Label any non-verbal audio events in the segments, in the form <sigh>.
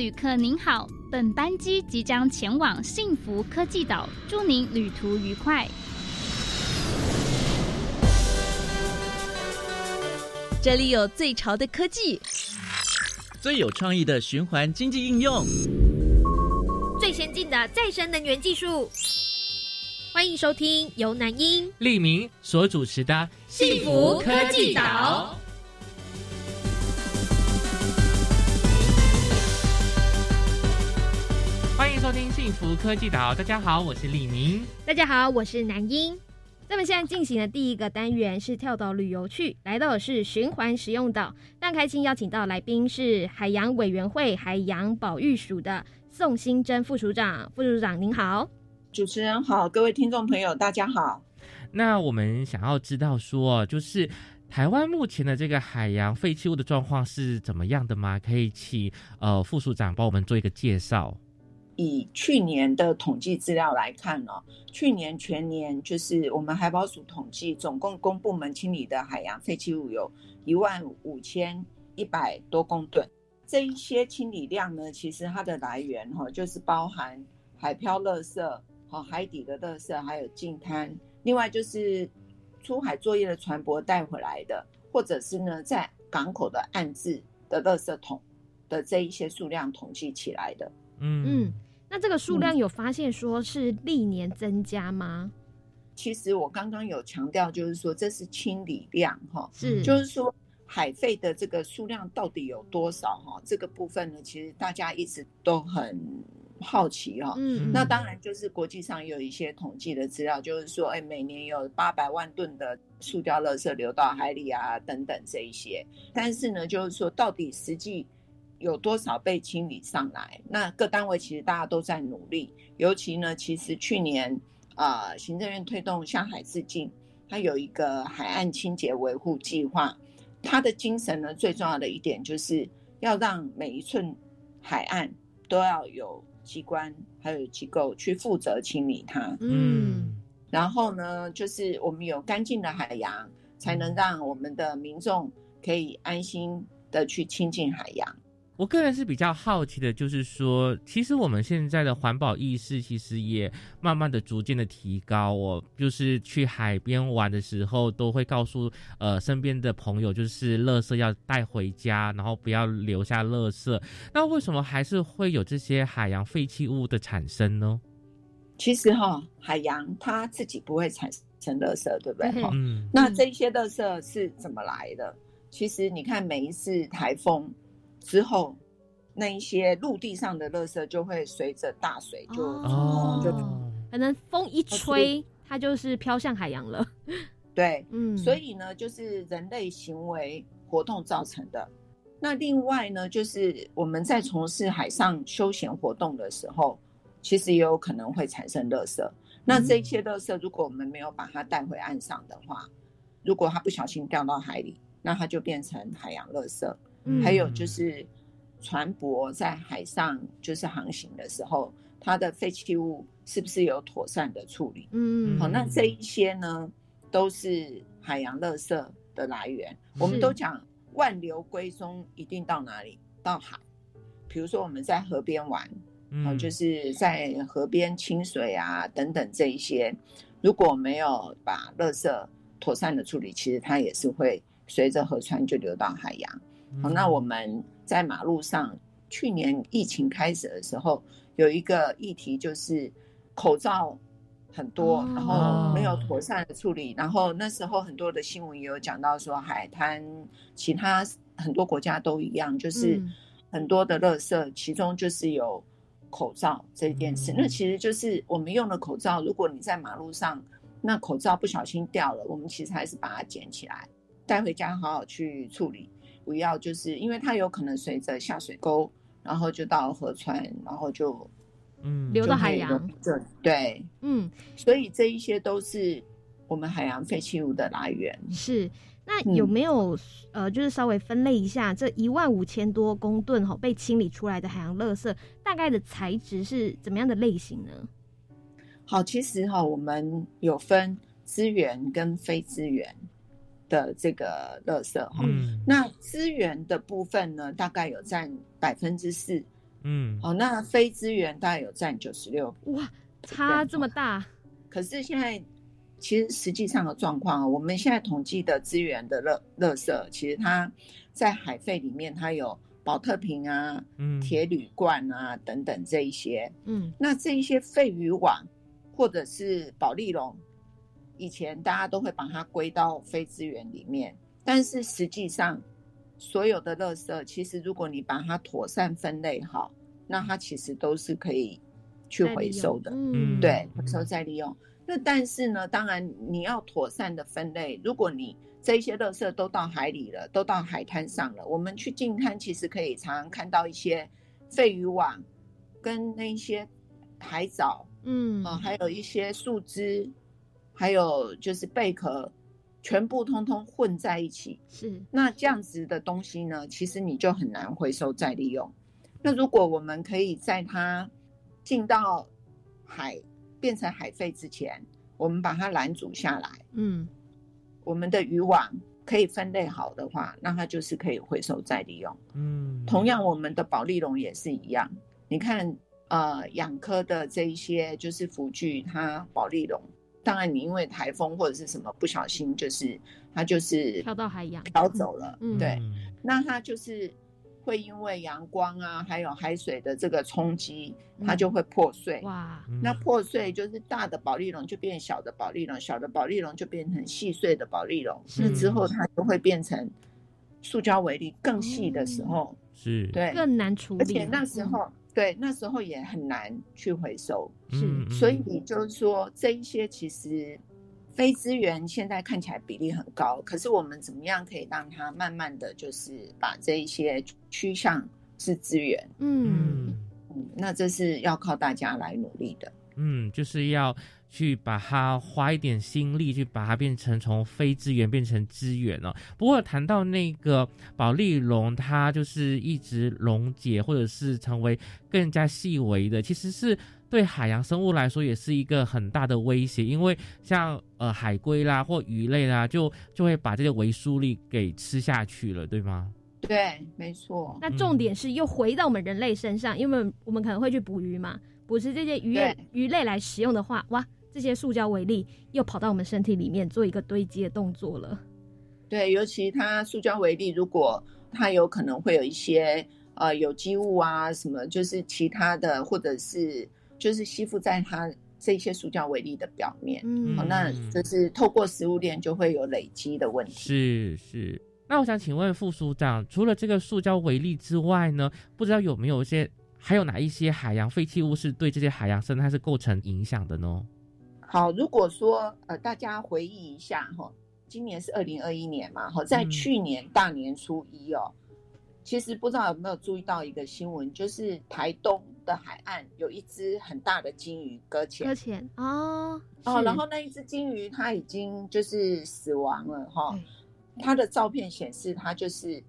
旅客您好，本班机即将前往幸福科技岛，祝您旅途愉快。这里有最潮的科技，最有创意的循环经济应用，最先进的再生能源技术。欢迎收听由南英、利明所主持的《幸福科技岛》。迎收听《幸福科技岛》，大家好，我是李明。大家好，我是南英。那么现在进行的第一个单元是跳岛旅游去，来到的是循环使用岛。非常开心邀请到来宾是海洋委员会海洋保育署的宋新珍副署长。副署长您好，主持人好，各位听众朋友大家好。那我们想要知道说，就是台湾目前的这个海洋废弃物的状况是怎么样的吗？可以请呃副署长帮我们做一个介绍。以去年的统计资料来看呢，去年全年就是我们海保署统计，总共公部门清理的海洋废弃物有一万五千一百多公吨。这一些清理量呢，其实它的来源哈，就是包含海漂垃圾、哈海底的垃圾，还有净滩。另外就是出海作业的船舶带回来的，或者是呢在港口的暗置的垃圾桶的这一些数量统计起来的。嗯嗯。那这个数量有发现说是历年增加吗？其实我刚刚有强调，就是说这是清理量哈，是就是说海废的这个数量到底有多少哈？这个部分呢，其实大家一直都很好奇哈。嗯，那当然就是国际上有一些统计的资料，就是说，哎，每年有八百万吨的塑胶垃圾流到海里啊，等等这一些。但是呢，就是说到底实际。有多少被清理上来？那各单位其实大家都在努力，尤其呢，其实去年啊，行政院推动向海致敬，它有一个海岸清洁维护计划，它的精神呢，最重要的一点就是要让每一寸海岸都要有机关还有机构去负责清理它。嗯，然后呢，就是我们有干净的海洋，才能让我们的民众可以安心的去亲近海洋。我个人是比较好奇的，就是说，其实我们现在的环保意识其实也慢慢的、逐渐的提高。我就是去海边玩的时候，都会告诉呃身边的朋友，就是垃圾要带回家，然后不要留下垃圾。那为什么还是会有这些海洋废弃物的产生呢？其实哈，海洋它自己不会产生垃圾，对不对？嗯。那这些垃圾是怎么来的？其实你看，每一次台风。之后，那一些陆地上的垃圾就会随着大水就就可能风一吹，它就是飘向海洋了。<laughs> 对，嗯，所以呢，就是人类行为活动造成的。那另外呢，就是我们在从事海上休闲活动的时候，其实也有可能会产生垃圾。那这些垃圾，如果我们没有把它带回岸上的话，如果它不小心掉到海里，那它就变成海洋垃圾。还有就是，船舶在海上就是航行的时候，它的废弃物是不是有妥善的处理？嗯，好，那这一些呢，都是海洋垃圾的来源。我们都讲万流归宗，一定到哪里？到海。比如说我们在河边玩，嗯，就是在河边清水啊等等这一些，如果没有把垃圾妥善的处理，其实它也是会随着河川就流到海洋。好，那我们在马路上，去年疫情开始的时候，有一个议题就是口罩很多，然后没有妥善的处理，然后那时候很多的新闻也有讲到说，海滩其他很多国家都一样，就是很多的垃圾，其中就是有口罩这件事。那其实就是我们用的口罩，如果你在马路上，那口罩不小心掉了，我们其实还是把它捡起来，带回家好好去处理。不要，就是因为它有可能随着下水沟，然后就到河川，然后就嗯流到海洋。对对，嗯，所以这一些都是我们海洋废弃物的来源。是，那有没有呃，就是稍微分类一下这一万五千多公吨哈被清理出来的海洋垃圾，大概的材质是怎么样的类型呢？好，其实哈，我们有分资源跟非资源。的这个垃圾哈，那资源的部分呢，大概有占百分之四嗯，哦，那非资源大概有占九十六。哇，差这么大。可是现在其实实际上的状况，我们现在统计的资源的垃垃圾，其实它在海废里面，它有保特瓶啊、嗯铁铝罐啊等等这一些。嗯那这一些废渔网或者是保利龙，以前大家都会把它归到非资源里面，但是实际上所有的垃圾，其实如果你把它妥善分类好，那它其实都是可以去回收的。嗯，对，嗯回收再利用。那但是呢，当然你要妥善的分类。如果你这些垃圾都到海里了，都到海滩上了，我们去近滩其实可以常常看到一些废渔网跟那些海藻嗯啊、呃还有一些树枝，还有就是贝壳，全部通通混在一起。是那这样子的东西呢，其实你就很难回收再利用。那如果我们可以在它进到海变成海废之前，我们把它拦阻下来，嗯我们的渔网可以分类好的话，那它就是可以回收再利用。嗯，同样，我们的保利龙也是一样。你看，呃，养科的这一些就是浮具，它保利龙，当然你因为台风或者是什么不小心，就是它就是飘到海洋飘走了，嗯对。嗯那它就是会因为阳光啊，还有海水的这个冲击，它嗯就会破碎。哇，嗯那破碎就是大的保利龙就变小的保利龙，小的保利龙就变成细碎的保利龙，是那之后它就会变成塑胶微粒更细的时候，是，对，更难处理。而且那时候、对。那时候也很难去回收，是嗯。所以就是说这一些其实非资源现在看起来比例很高，可是我们怎么样可以让它慢慢的就是把这一些趋向是资源？嗯。嗯。嗯，那这是要靠大家来努力的。嗯，就是要去把它花一点心力，去把它变成从非资源变成资源哦。不过谈到那个保利龙，它就是一直溶解或者是成为更加细微的，其实是对海洋生物来说也是一个很大的威胁，因为像呃海龟啦或鱼类啦，就就会把这些维疏粒给吃下去了，对吗？对，没错。那重点是又回到我们人类身上，因为我们可能会去捕鱼嘛，捕食这些鱼类鱼类来食用的话，哇，这些塑胶微粒又跑到我们身体里面做一个堆积的动作了。对，尤其它塑胶微粒，如果它有可能会有一些呃有机物啊，什么就是其他的，或者是就是吸附在它这些塑胶微粒的表面。嗯好，那就是透过食物链就会有累积的问题。是是。那我想请问副署长，除了这个塑胶微粒之外呢，不知道有没有一些还有哪一些海洋废弃物是对这些海洋生态是构成影响的呢？好，如果说呃大家回忆一下哈，今年是二零二一年嘛，哈，在嗯。去年大年初一哦，其实不知道有没有注意到一个新闻，就是台东的海岸有一只很大的金鱼搁浅搁浅哦，哦，然后那一只金鱼它已经就是死亡了哈对，它的照片显示它就是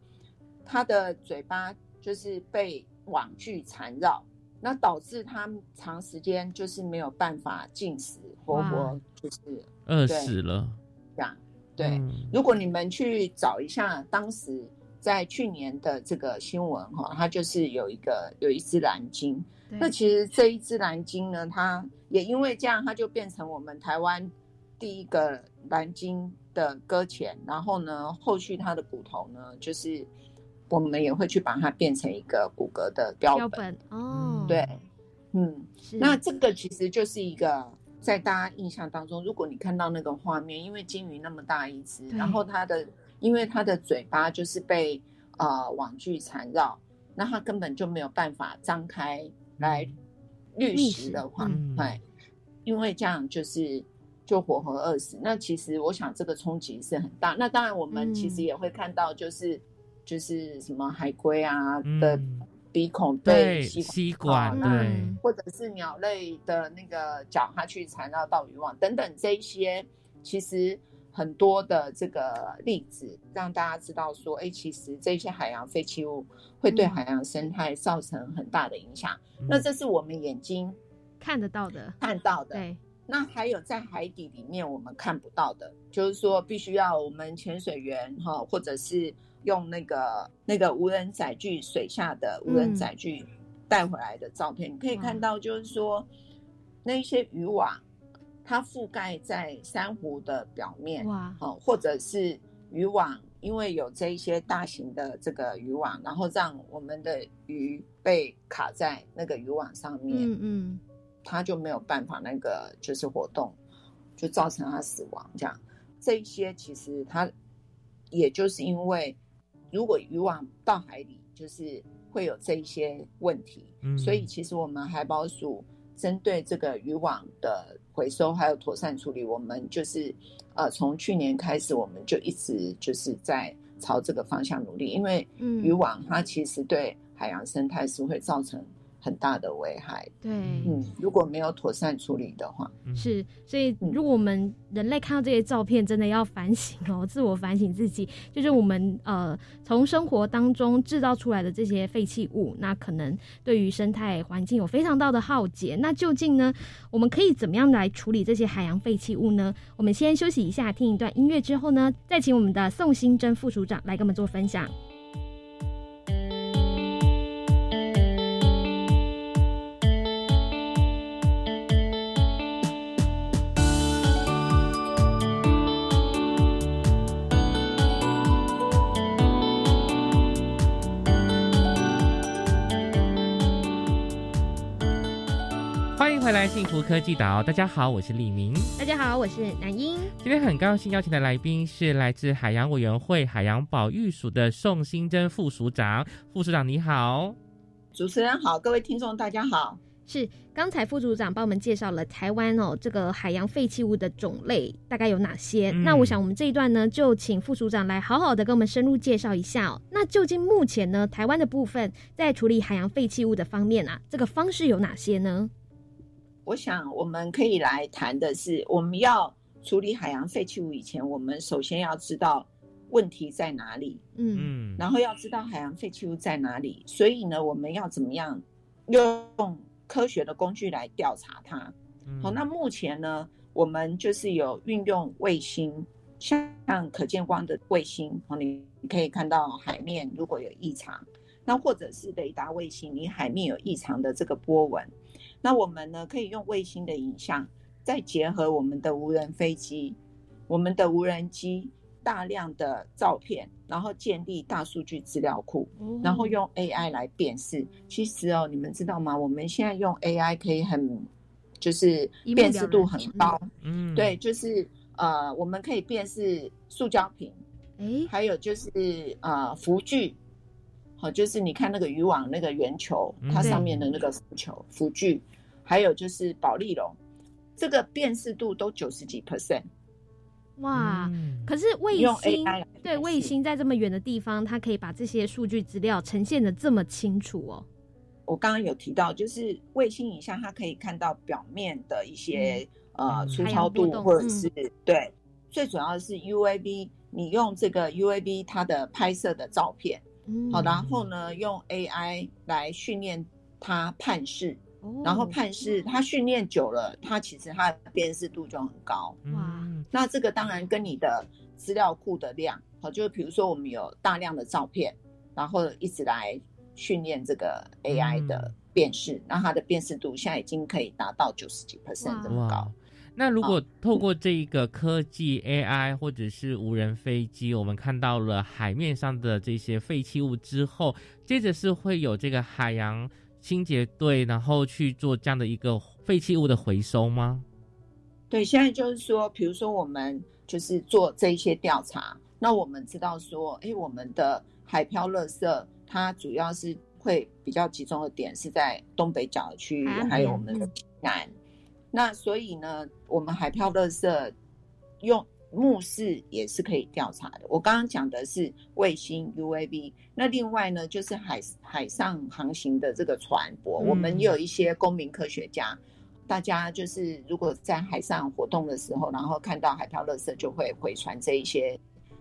它的嘴巴就是被网具缠绕，那导致它长时间就是没有办法进食，活活就是饿死了。这样。对，嗯如果你们去找一下当时在去年的这个新闻哈，它就是有一个有一只蓝鲸，那其实这一只蓝鲸呢，它也因为这样，它就变成我们台湾第一个蓝鲸的搁浅。然后呢，后续它的骨头呢，就是我们也会去把它变成一个骨骼的标标本。本哦，对，嗯，是那这个其实就是一个在大家印象当中，如果你看到那个画面，因为金鱼那么大一只，然后它的因为它的嘴巴就是被呃网具缠绕，那它根本就没有办法张开来掠觅食食的话，嗯对，因为这样就是就活活饿死。那其实我想这个冲击是很大。那当然我们其实嗯也会看到，就是、就是什么海龟啊的嗯鼻孔对被吸吸管管，对。嗯，或者是鸟类的那个脚，它去缠绕到渔网等等这一些，其实很多的这个例子，让大家知道说，哎，其实这些海洋废弃物会对嗯海洋生态造成很大的影响。嗯。那这是我们眼睛看得到的，看到的。对，那还有在海底里面我们看不到的，就是说必须要我们潜水员哈，或者是用那个那个无人载具水下的无人载具带回来的照片，你可以看到，就是说那些渔网，它覆盖在珊瑚的表面，哇，哦，或者是渔网，因为有这一些大型的这个渔网，然后让我们的鱼被卡在那个渔网上面，嗯嗯，它就没有办法那个就是活动，就造成它死亡。这样，这一些其实它也就是因为，如果渔网到海里，就是会有这一些问题，所以其实我们海保署针对这个渔网的回收还有妥善处理，我们就是呃从去年开始，我们就一直就是在朝这个方向努力，因为渔网它其实对海洋生态是会造成。很大的危害，对，嗯，如果没有妥善处理的话，是，所以如果我们人类看到这些照片，真的要反省哦，自我反省自己，就是我们呃从生活当中制造出来的这些废弃物，那可能对于生态环境有非常大的浩劫。那究竟呢，我们可以怎么样来处理这些海洋废弃物呢？我们先休息一下，听一段音乐之后呢，再请我们的宋新珍副署长来跟我们做分享。来幸福科技岛，大家好，我是李明。大家好，我是南英。今天很高兴邀请的来宾是来自海洋委员会海洋保育署的宋新珍副署长。副署长你好，主持人好，各位听众大家好。是刚才副组长帮我们介绍了台湾哦，这个海洋废弃物的种类大概有哪些？那我想我们这一段呢，就请副组长来好好的跟我们深入介绍一下哦。那究竟目前呢，台湾的部分在处理海洋废弃物的方面啊，这个方式有哪些呢？我想，我们可以来谈的是，我们要处理海洋废弃物以前，我们首先要知道问题在哪里，嗯，然后要知道海洋废弃物在哪里。所以呢，我们要怎么样用科学的工具来调查它？好，那目前呢，我们就是有运用卫星，像可见光的卫星，好，你可以看到海面如果有异常，那或者是雷达卫星，你海面有异常的这个波纹。那我们呢，可以用卫星的影像，再结合我们的无人飞机、我们的无人机大量的照片，然后建立大数据资料库，然后用 AI 来辨识。其实哦，你们知道吗？我们现在用 AI 可以很，就是辨识度很高。嗯，对，就是呃，我们可以辨识塑胶瓶，哎，还有就是呃，服具。好，就是你看那个渔网那个圆球，它上面的那个浮球浮具，还有就是保利龙，这个辨识度都九十几 percent。哇！可是卫星对卫星在这么远的地方，它可以把这些数据资料呈现的这么清楚哦。我刚刚有提到，就是卫星影像，它可以看到表面的一些呃粗糙度，或者是对，最主要的是 UAV，你用这个 UAV 它的拍摄的照片。好，然后呢，用 AI 来训练它判视，然后判视它训练久了，它其实它的辨识度就很高。哇，那这个当然跟你的资料库的量，好，就是比如说我们有大量的照片，然后一直来训练这个 AI 的辨识，那它的辨识度现在已经可以达到九十几 percent 这么高。那如果透过这一个科技 AI 或者是无人飞机，我们看到了海面上的这些废弃物之后，接着是会有这个海洋清洁队，然后去做这样的一个废弃物的回收吗？对，现在就是说，比如说我们就是做这一些调查，那我们知道说，哎，我们的海漂垃圾它主要是会比较集中的点是在东北角的区域，还有我们的南。那所以呢，我们海漂垃圾用目视也是可以调查的。我刚刚讲的是卫星 UAV，那另外呢，就是海海上航行的这个船舶，我们有一些公民科学家，大家就是如果在海上活动的时候，然后看到海漂垃圾，就会回传这一些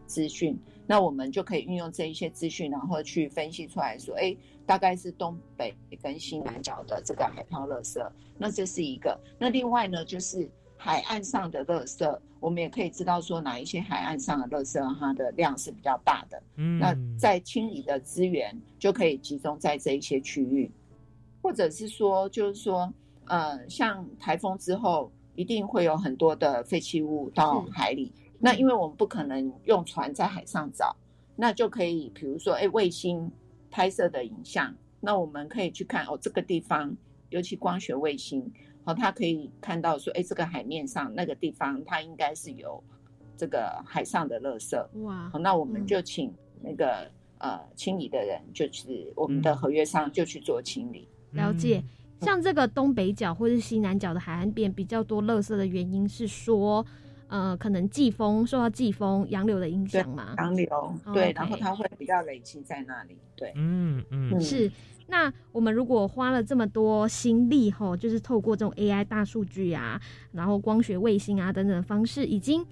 资讯。那我们就可以运用这一些资讯，然后去分析出来说，哎。大概是东北跟西南角的这个海漂垃圾，那这是一个。那另外呢，就是海岸上的垃圾，我们也可以知道说哪一些海岸上的垃圾它的量是比较大的。嗯，那在清理的资源就可以集中在这一些区域。或者是说，就是说，呃，像台风之后，一定会有很多的废弃物到海里。那因为我们不可能用船在海上找，那就可以，比如说，哎，卫星拍摄的影像，那我们可以去看哦，这个地方，尤其光学卫星，哦，它可以看到说，哎，这个海面上那个地方，它应该是有这个海上的垃圾。哇，那我们就请那个呃清理的人，就是我们的合约上就去做清理。了解，像这个东北角或是西南角的海岸边比较多垃圾的原因是说。呃，可能季风受到季风洋流的影响嘛？洋流对，然后它会比较累积在那里。对，嗯嗯，是。那我们如果花了这么多心力，吼，就是透过这种 AI 大数据啊，然后光学卫星啊等等的方式，已经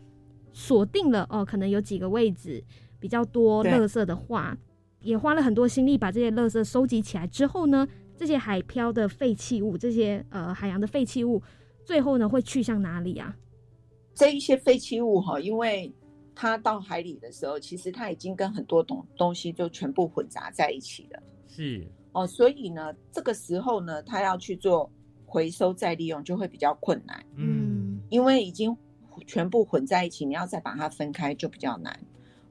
锁定了哦，可能有几个位置比较多垃圾的话，也花了很多心力把这些垃圾收集起来之后呢，这些海漂的废弃物，这些呃海洋的废弃物，最后呢会去向哪里啊？这一些废弃物哈，因为它到海里的时候，其实它已经跟很多东东西就全部混杂在一起了。是哦，所以呢，这个时候呢，它要去做回收再利用就会比较困难。嗯，因为已经全部混在一起，你要再把它分开就比较难。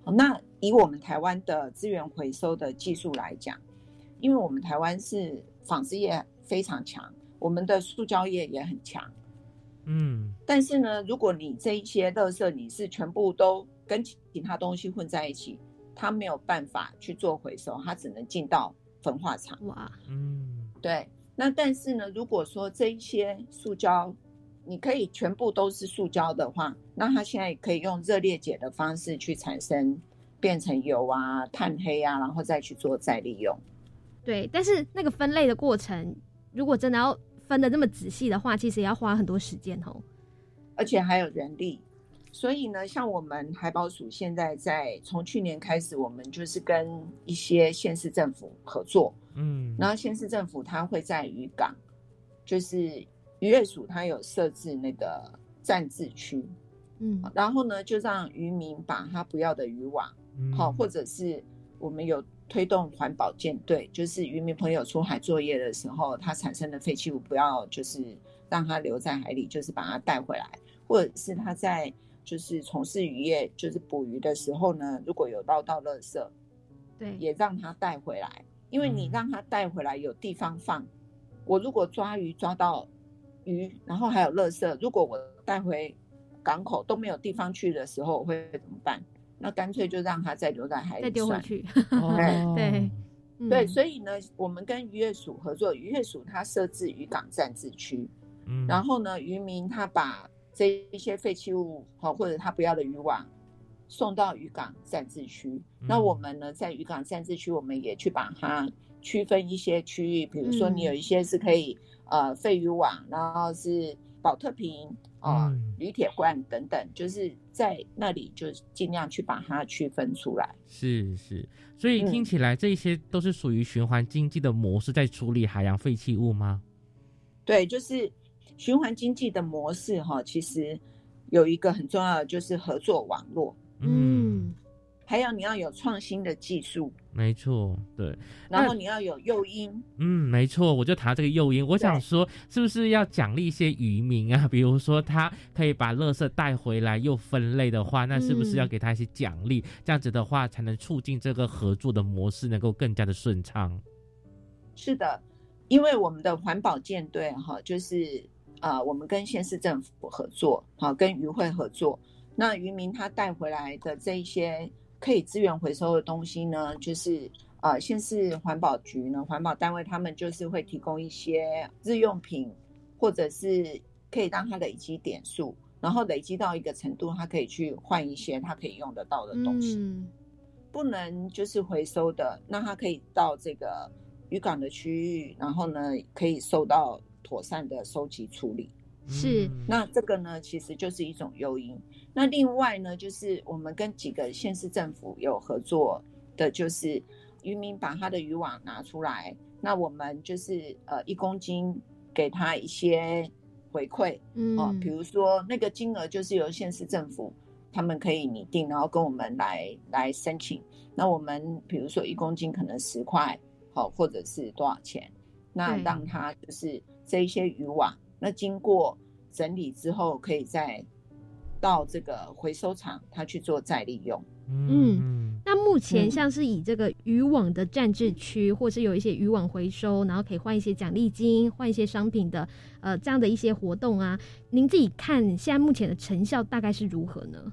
那以我们台湾的资源回收的技术来讲，因为我们台湾是纺织业非常强，我们的塑胶业也很强。嗯，但是呢，如果你这一些垃圾你是全部都跟其他东西混在一起，它没有办法去做回收，它只能进到焚化厂。哇，嗯，对。那但是呢，如果说这一些塑胶，你可以全部都是塑胶的话，那它现在可以用热裂解的方式去产生，变成油啊、碳黑啊，然后再去做再利用。对，但是那个分类的过程，如果真的要。分的这么仔细的话，其实也要花很多时间哦，而且还有人力。所以呢，像我们海保署现在在从去年开始，我们就是跟一些县市政府合作，嗯，然后县市政府它会在渔港，就是渔业署它有设置那个暂置区，嗯，然后呢就让渔民把他不要的渔网，好，或者是我们有。推动环保舰队，就是渔民朋友出海作业的时候，它产生的废弃物不要就是让它留在海里，就是把它带回来，或者是他在就是从事渔业，就是捕鱼的时候呢，如果有捞到垃圾，对，也让他带回来，因为你让他带回来有地方放。我如果抓鱼抓到鱼，然后还有垃圾，如果我带回港口都没有地方去的时候，我会怎么办？那干脆就让它再留在海里，再丢回去。<laughs> 对对，所以呢，我们跟渔业署合作，渔业署它设置渔港暂置区，然后呢，渔民他把这一些废弃物好或者他不要的渔网送到渔港暂置区。那我们呢，在渔港暂置区，我们也去把它区分一些区域，比如说你有一些是可以呃废渔网，然后是保特瓶。啊，铝铁罐等等，就是在那里就尽量去把它区分出来。是是，所以听起来这些都是属于循环经济的模式，在处理海洋废弃物吗？对，就是循环经济的模式哈，其实有一个很重要的就是合作网络。嗯。还有你要有创新的技术，没错，对。然后你要有诱因，嗯，没错，我就谈这个诱因。我想说，是不是要奖励一些渔民啊？<laughs> 比如说他可以把垃圾带回来又分类的话，那是不是要给他一些奖励？这样子的话，才能促进这个合作的模式能够更加的顺畅。是的，因为我们的环保舰队哈，就是呃，我们跟县市政府合作，好，跟渔会合作。那渔民他带回来的这一些。可以资源回收的东西呢，就是呃，先是环保局呢，环保单位他们就是会提供一些日用品，或者是可以让它累积点数，然后累积到一个程度，它可以去换一些它可以用得到的东西。不能就是回收的，那它可以到这个渔港的区域，然后呢，可以受到妥善的收集处理。是，那这个呢，其实就是一种诱因。那另外呢，就是我们跟几个县市政府有合作的，就是渔民把他的渔网拿出来，那我们就是呃一公斤给他一些回馈，嗯，比如说那个金额就是由县市政府他们可以拟定，然后跟我们来来申请。那我们比如说一公斤可能十块，好，或者是多少钱？那让他就是这一些渔网，那经过整理之后，可以再到这个回收厂，它去做再利用。嗯，那目前像是以这个渔网的暂置区，或是有一些渔网回收，然后可以换一些奖励金、换一些商品的，呃，这样的一些活动啊，您自己看现在目前的成效大概是如何呢？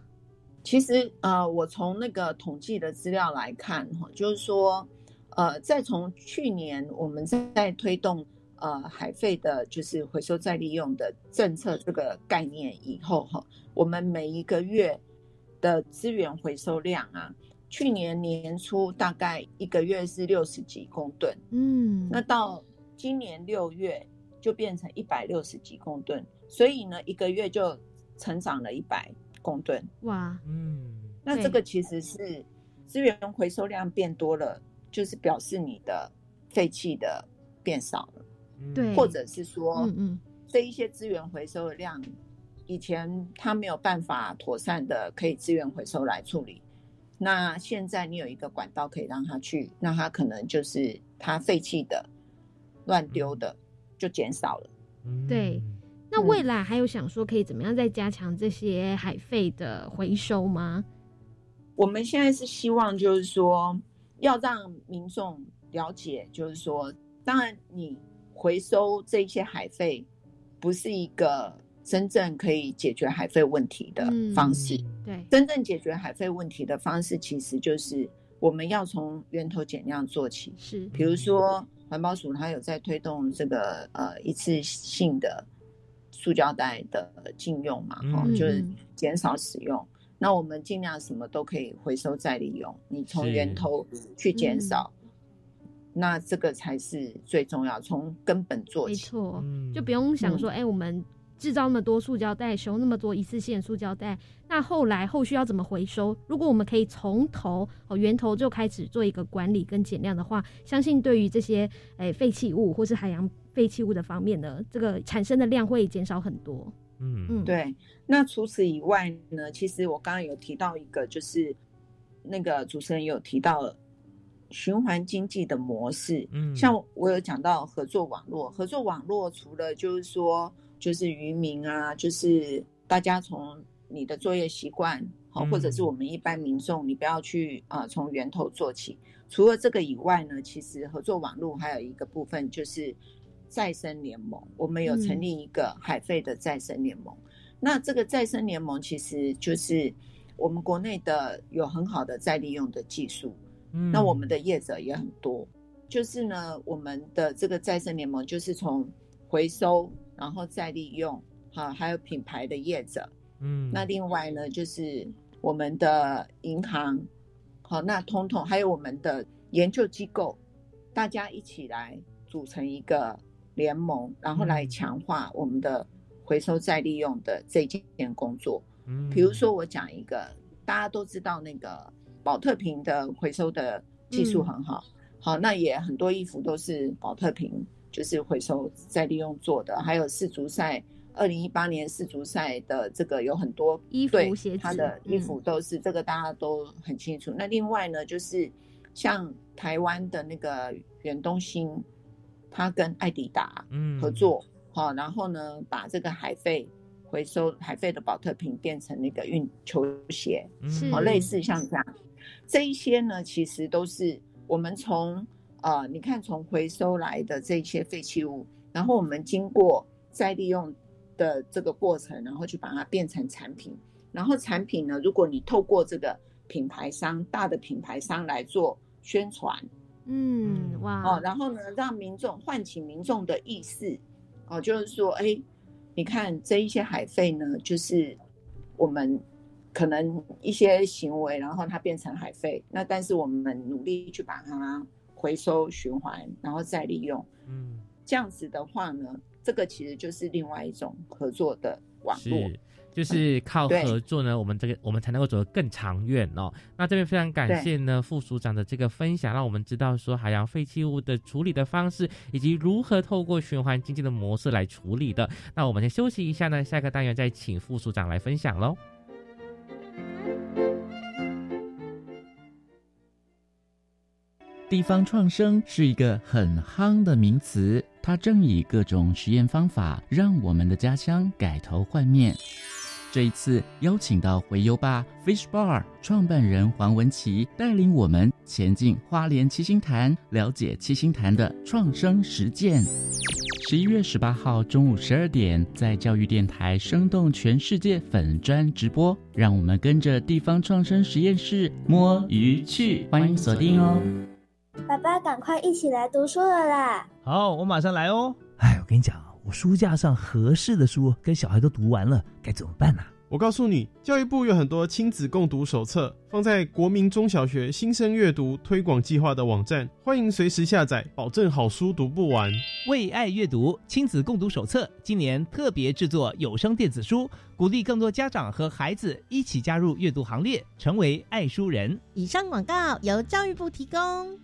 其实，呃，我从那个统计的资料来看，哈，就是说，呃，在从去年我们在推动呃海废的，就是回收再利用的政策这个概念以后，哈，我们每一个月。的资源回收量啊，去年年初大概一个月是六十几公吨，嗯，那到今年六月就变成一百六十几公吨，所以呢，一个月就成长了一百公吨，哇，嗯，那这个其实是资源回收量变多了，就是表示你的废弃的变少了，对，或者是说，嗯嗯，这一些资源回收的量。以前他没有办法妥善的可以资源回收来处理，那现在你有一个管道可以让他去，那他可能就是他废弃的、乱丢的就减少了。对，那未来还有想说可以怎么样再加强这些海废的回收吗？我们现在是希望就是说要让民众了解，就是说，当然你回收这些海废不是一个。真正可以解决海废问题的方式，对，真正解决海废问题的方式，其实就是我们要从源头减量做起。是，比如说环保署它有在推动这个呃一次性的塑胶袋的禁用嘛，哈，就是减少使用。那我们尽量什么都可以回收再利用，你从源头去减少，那这个才是最重要，从根本做起。没错，就不用想说，哎，我们。制造那么多塑胶袋，收那么多一次性塑胶袋，那后来后续要怎么回收？如果我们可以从头哦源头就开始做一个管理跟减量的话，相信对于这些诶废弃物或是海洋废弃物的方面呢，这个产生的量会减少很多。嗯嗯，对。那除此以外呢，其实我刚刚有提到一个，就是那个主持人有提到循环经济的模式。嗯，像我有讲到合作网络，合作网络除了就是说。就是渔民啊，就是大家从你的作业习惯，好，或者是我们一般民众，你不要去啊，从源头做起。除了这个以外呢，其实合作网络还有一个部分就是再生联盟，我们有成立一个海费的再生联盟。那这个再生联盟其实就是我们国内的有很好的再利用的技术，嗯，那我们的业者也很多。就是呢，我们的这个再生联盟就是从回收。然后再利用，好，还有品牌的业者，嗯，那另外呢，就是我们的银行，好，那通通还有我们的研究机构，大家一起来组成一个联盟，然后来强化我们的回收再利用的这件工作。嗯，比如说我讲一个，大家都知道那个宝特瓶的回收的技术很好，好，那也很多衣服都是宝特瓶。就是回收再利用做的，还有世足赛，二零一八年世足赛的这个有很多衣服、鞋子，他的衣服都是这个大家都很清楚。那另外呢，就是像台湾的那个远东新，他跟艾迪达合作，好，然后呢把这个海费回收海费的保特瓶变成那个运球鞋，好，类似像这样，这一些呢其实都是我们从。呃，你看，从回收来的这些废弃物，然后我们经过再利用的这个过程，然后去把它变成产品。然后产品呢，如果你透过这个品牌商大的品牌商来做宣传，嗯，哇，哦，然后呢，让民众唤起民众的意识，哦，就是说，哎，你看这一些海废呢，就是我们可能一些行为，然后它变成海废，那但是我们努力去把它。回收循环，然后再利用，嗯，这样子的话呢，这个其实就是另外一种合作的网络，就是靠合作呢，我们这个我们才能够走得更长远哦。那这边非常感谢呢副署长的这个分享，让我们知道说海洋废弃物的处理的方式，以及如何透过循环经济的模式来处理的。那我们先休息一下呢，下个单元再请副署长来分享喽。地方创生是一个很夯的名词，它正以各种实验方法让我们的家乡改头换面。这一次邀请到回游吧 Fish Bar 创办人黄文琪，带领我们前进花莲七星潭，了解七星潭的创生实践。十一月十八号中午十二点，在教育电台生动全世界粉专直播，让我们跟着地方创生实验室摸鱼去，欢迎锁定哦。爸爸，赶快一起来读书了啦！好，我马上来哦。哎，我跟你讲，我书架上合适的书跟小孩都读完了，该怎么办呢？我告诉你，教育部有很多亲子共读手册，放在国民中小学新生阅读推广计划的网站，欢迎随时下载，保证好书读不完。为爱阅读亲子共读手册，今年特别制作有声电子书，鼓励更多家长和孩子一起加入阅读行列，成为爱书人。以上广告由教育部提供。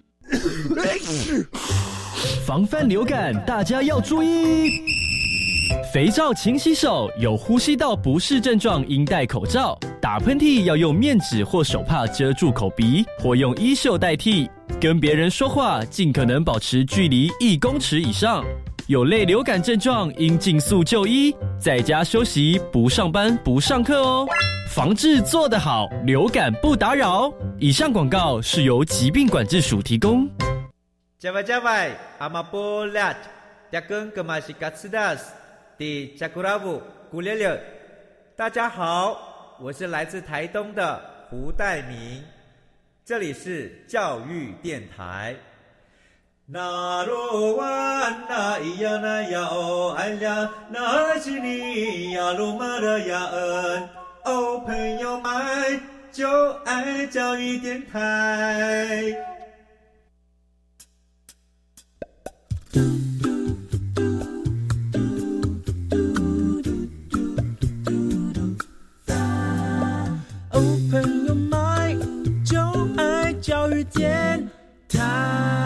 防范流感，大家要注意。肥皂勤洗手，有呼吸道不适症状应戴口罩。打喷嚏要用面纸或手帕遮住口鼻，或用衣袖代替。跟别人说话尽可能保持距离一公尺以上。有类流感症状应尽速就医，在家休息，不上班不上课哦。防治做得好，流感不打扰。以上广告是由疾病管制署提供。加外加外，阿玛波拉，扎根格玛西卡斯达斯。第加古拉布古列列，大家好，我是来自台东的胡代明，这里是教育电台。那罗哇那咿呀那呀哦哎呀，那是你呀鲁玛的呀恩哦，朋友们就爱教育电台。哦朋友们就爱教育电台。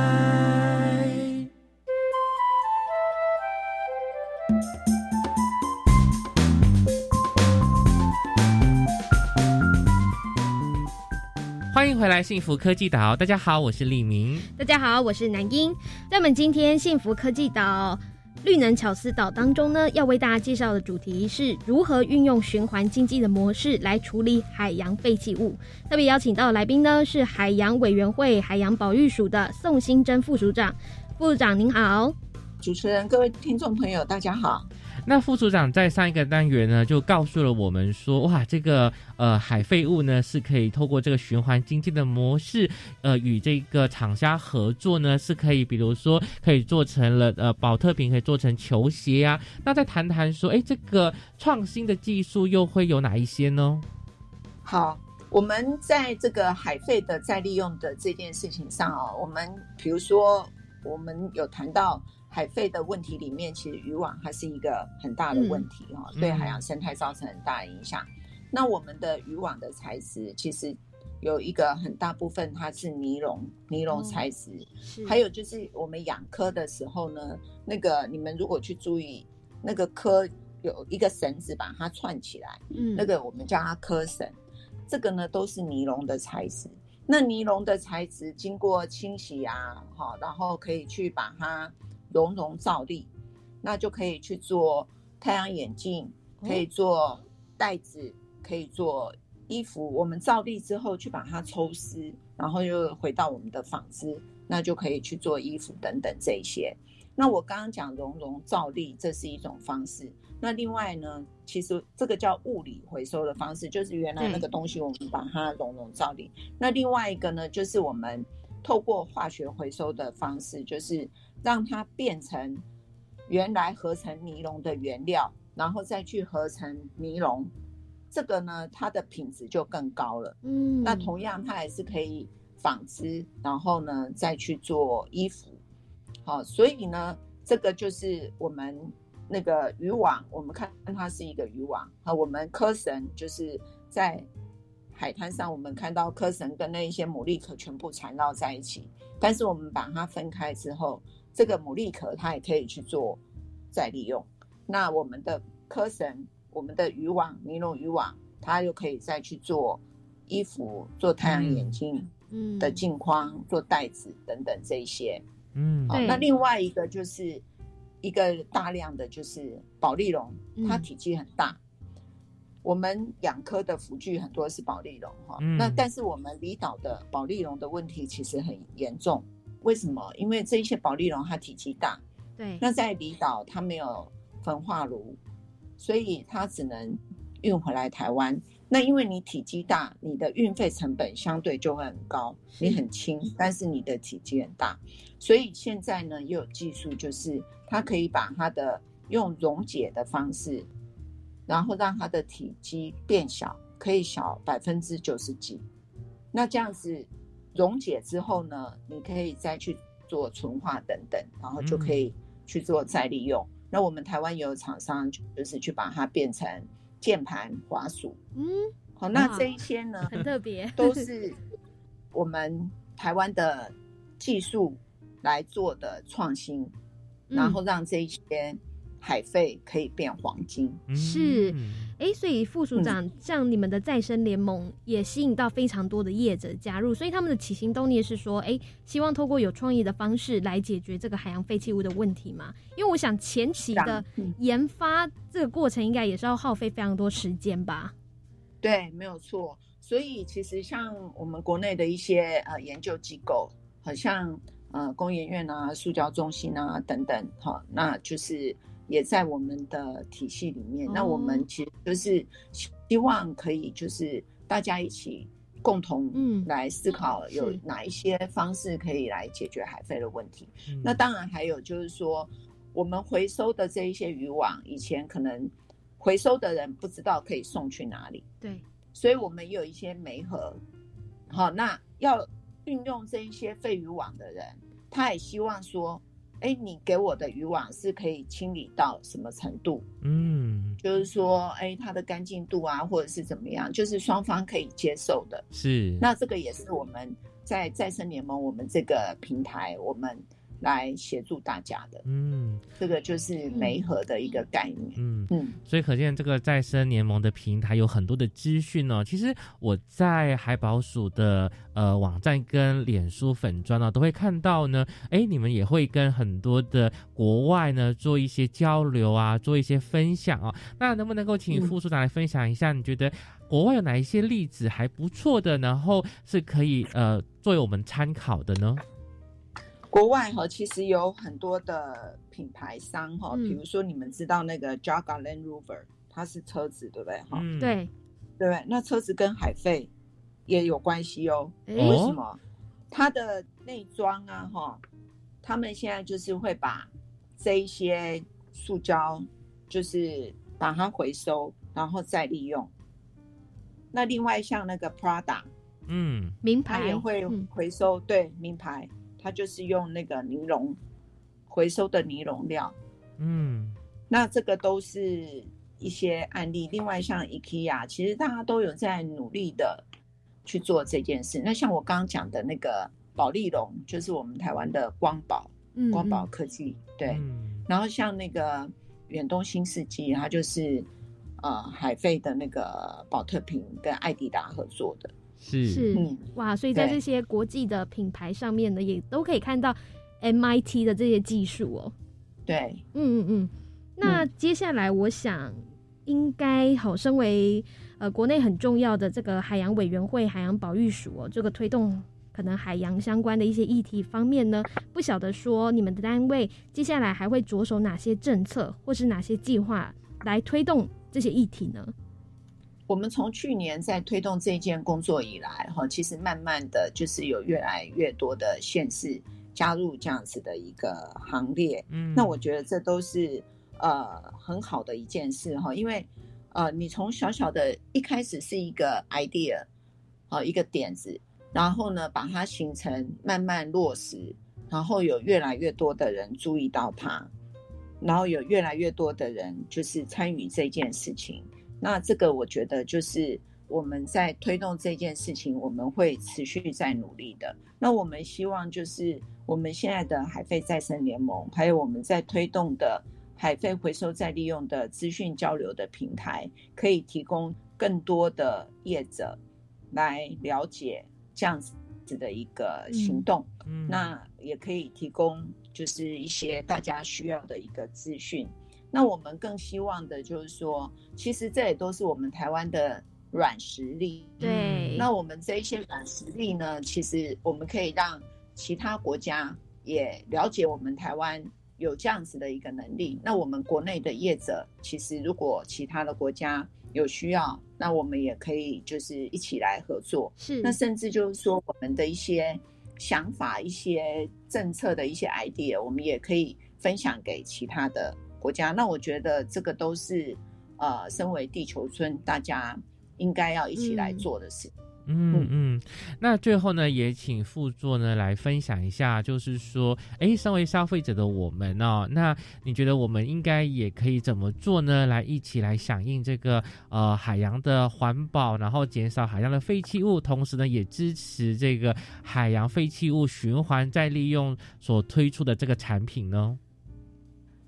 欢迎回来，幸福科技岛。大家好，我是李明。大家好，我是南英。在我们今天幸福科技岛。绿能巧思岛当中呢，要为大家介绍的主题是如何运用循环经济的模式来处理海洋废弃物。特别邀请到的来宾呢是海洋委员会海洋保育署的宋新珍副署长。副署长您好，主持人各位听众朋友大家好。那副组长在上一个单元呢，就告诉了我们说，哇，这个呃海废物呢是可以透过这个循环经济的模式，呃，与这个厂家合作呢，是可以，比如说可以做成了呃保特瓶，可以做成球鞋啊。那再谈谈说，哎，这个创新的技术又会有哪一些呢？好，我们在这个海废的再利用的这件事情上哦，我们比如说我们有谈到。海废的问题里面，其实渔网它是一个很大的问题哈，对海洋生态造成很大的影响。那我们的渔网的材质其实有一个很大部分它是尼龙，尼龙材质。还有就是我们养科的时候呢，那个你们如果去注意，那个科有一个绳子把它串起来，嗯，那个我们叫它科绳，这个呢都是尼龙的材质。那尼龙的材质经过清洗啊，好，然后可以去把它。熔融造粒，那就可以去做太阳眼镜，可以做袋子，可以做衣服。我们造粒之后去把它抽丝，然后又回到我们的纺织，那就可以去做衣服等等这些。那我刚刚讲熔融造粒，这是一种方式。那另外呢，其实这个叫物理回收的方式，就是原来那个东西我们把它熔融造粒。那另外一个呢，就是我们透过化学回收的方式，就是。让它变成原来合成尼龙的原料，然后再去合成尼龙，这个呢，它的品质就更高了。嗯，那同样它也是可以纺织，然后呢再去做衣服。好，所以呢，这个就是我们那个渔网，我们看它是一个渔网。和，我们科神就是在海滩上，我们看到科神跟那一些牡蛎壳全部缠绕在一起，但是我们把它分开之后。这个牡蛎壳它也可以去做再利用，那我们的科绳、我们的渔网、尼龙渔网，它又可以再去做衣服、做太阳眼镜的镜框、做袋子等等这些。嗯，好，那另外一个就是一个大量的就是保利龙，它体积很大。我们养科的辅具很多是保利龙哈，那但是我们离岛的保利龙的问题其实很严重。为什么？因为这一些保利龙它体积大，对，那在离岛它没有焚化炉，所以它只能运回来台湾。那因为你体积大，你的运费成本相对就会很高。你很轻，但是你的体积很大，所以现在呢，又有技术，就是它可以把它的用溶解的方式，然后让它的体积变小，可以小百分之九十几。那这样子溶解之后呢，你可以再去做纯化等等，然后就可以去做再利用。那我们台湾有厂商就是去把它变成。键盘、滑鼠，嗯，好，那这一些呢，很特别，都 <laughs> 是我们台湾的技术来做的创新，然后让这一些。海费可以变黄金，是，哎，所以副署长，像你们的再生联盟也吸引到非常多的业者加入，所以他们的起心动念是说，哎，希望透过有创意的方式来解决这个海洋废弃物的问题嘛？因为我想前期的研发这个过程应该也是要耗费非常多时间吧？对，没有错。所以其实像我们国内的一些呃研究机构，好像呃工研院啊、塑胶中心啊等等，哈，那就是。也在我们的体系里面，那我们其实就是希望可以就是大家一起共同嗯。来思考有哪一些方式可以来解决海废的问题。那当然还有就是说，我们回收的这一些渔网，以前可能回收的人不知道可以送去哪里，对，所以我们有一些媒合，好，那要运用这一些废渔网的人，他也希望说。哎，你给我的渔网是可以清理到什么程度？嗯，就是说，哎，它的干净度啊，或者是怎么样，就是双方可以接受的。是，那这个也是我们在再生联盟，我们这个平台，我们。来协助大家的，嗯，这个就是媒合的一个概念，嗯嗯，所以可见这个再生联盟的平台有很多的资讯哦。其实我在海保署的呃网站跟脸书粉砖呢，都会看到呢，哎，你们也会跟很多的国外呢做一些交流啊，做一些分享啊。那能不能够请副处长来分享一下，你觉得国外有哪一些例子还不错的，然后是可以呃作为我们参考的呢？国外哈，其实有很多的品牌商哈，比如说你们知道那个 Jaguar Land Rover，它是车子对不对哈？对，对那车子跟海费也有关系哦。为什么？它的内装啊哈，他们现在就是会把这一些塑胶，就是把它回收，然后再利用。那另外像那个 Prada，嗯，名牌也会回收，对，名牌。它就是用那个尼龙回收的尼龙料，嗯，那这个都是一些案例。另外，像 IKEA，其实大家都有在努力的去做这件事。那像我刚刚讲的那个宝利龙，就是我们台湾的光宝，光宝科技，对。然后像那个远东新世纪，它就是呃海飞的那个宝特瓶跟艾迪达合作的。是哇，所以在这些国际的品牌上面呢，也都可以看到 MIT 的这些技术哦。对，嗯嗯嗯。那接下来，我想应该好，身为呃国内很重要的这个海洋委员会、海洋保育署哦，这个推动可能海洋相关的一些议题方面呢，不晓得说你们的单位接下来还会着手哪些政策或是哪些计划来推动这些议题呢？我们从去年在推动这件工作以来，哈，其实慢慢的就是有越来越多的县市加入这样子的一个行列。嗯，那我觉得这都是呃很好的一件事哈，因为呃你从小小的一开始是一个 idea，好一个点子，然后呢把它形成慢慢落实，然后有越来越多的人注意到它，然后有越来越多的人就是参与这件事情。那这个我觉得就是我们在推动这件事情，我们会持续在努力的。那我们希望就是我们现在的海废再生联盟，还有我们在推动的海废回收再利用的资讯交流的平台，可以提供更多的业者来了解这样子子的一个行动，嗯，那也可以提供就是一些大家需要的一个资讯。那我们更希望的就是说，其实这也都是我们台湾的软实力。对，那我们这一些软实力呢，其实我们可以让其他国家也了解我们台湾有这样子的一个能力。那我们国内的业者，其实如果其他的国家有需要，那我们也可以就是一起来合作。是，那甚至就是说我们的一些想法、一些政策的一些 idea，我们也可以分享给其他的。国家，那我觉得这个都是，呃，身为地球村，大家应该要一起来做的事。嗯嗯，那最后呢，也请副座呢来分享一下，就是说，哎，身为消费者的我们哦，那你觉得我们应该也可以怎么做呢？来一起来响应这个呃海洋的环保，然后减少海洋的废弃物，同时呢，也支持这个海洋废弃物循环再利用所推出的这个产品呢？